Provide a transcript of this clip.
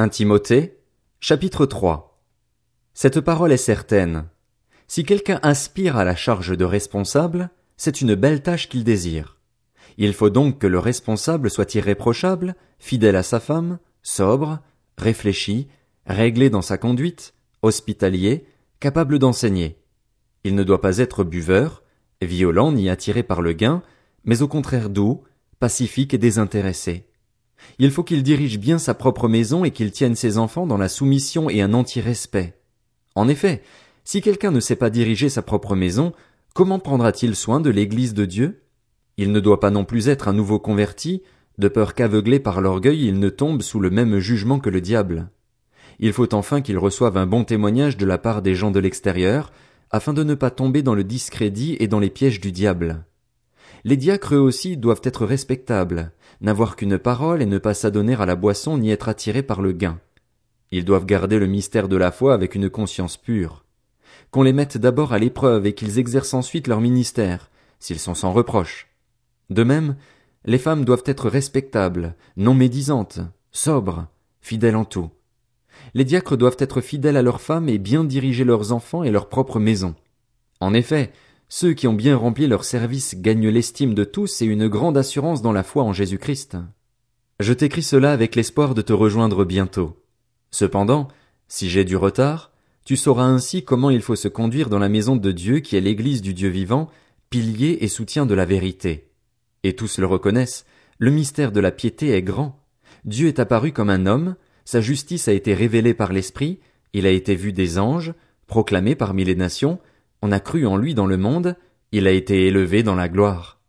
1 Timothée, chapitre 3 Cette parole est certaine. Si quelqu'un aspire à la charge de responsable, c'est une belle tâche qu'il désire. Il faut donc que le responsable soit irréprochable, fidèle à sa femme, sobre, réfléchi, réglé dans sa conduite, hospitalier, capable d'enseigner. Il ne doit pas être buveur, violent ni attiré par le gain, mais au contraire doux, pacifique et désintéressé. Il faut qu'il dirige bien sa propre maison et qu'il tienne ses enfants dans la soumission et un anti-respect. En effet, si quelqu'un ne sait pas diriger sa propre maison, comment prendra-t-il soin de l'église de Dieu? Il ne doit pas non plus être un nouveau converti, de peur qu'aveuglé par l'orgueil il ne tombe sous le même jugement que le diable. Il faut enfin qu'il reçoive un bon témoignage de la part des gens de l'extérieur, afin de ne pas tomber dans le discrédit et dans les pièges du diable. Les diacres aussi doivent être respectables, n'avoir qu'une parole et ne pas s'adonner à la boisson ni être attirés par le gain. Ils doivent garder le mystère de la foi avec une conscience pure. Qu'on les mette d'abord à l'épreuve et qu'ils exercent ensuite leur ministère, s'ils sont sans reproche. De même, les femmes doivent être respectables, non médisantes, sobres, fidèles en tout. Les diacres doivent être fidèles à leurs femmes et bien diriger leurs enfants et leur propre maison. En effet, ceux qui ont bien rempli leur service gagnent l'estime de tous et une grande assurance dans la foi en Jésus Christ. Je t'écris cela avec l'espoir de te rejoindre bientôt. Cependant, si j'ai du retard, tu sauras ainsi comment il faut se conduire dans la maison de Dieu qui est l'église du Dieu vivant, pilier et soutien de la vérité. Et tous le reconnaissent, le mystère de la piété est grand. Dieu est apparu comme un homme, sa justice a été révélée par l'Esprit, il a été vu des anges, proclamé parmi les nations, on a cru en lui dans le monde, il a été élevé dans la gloire.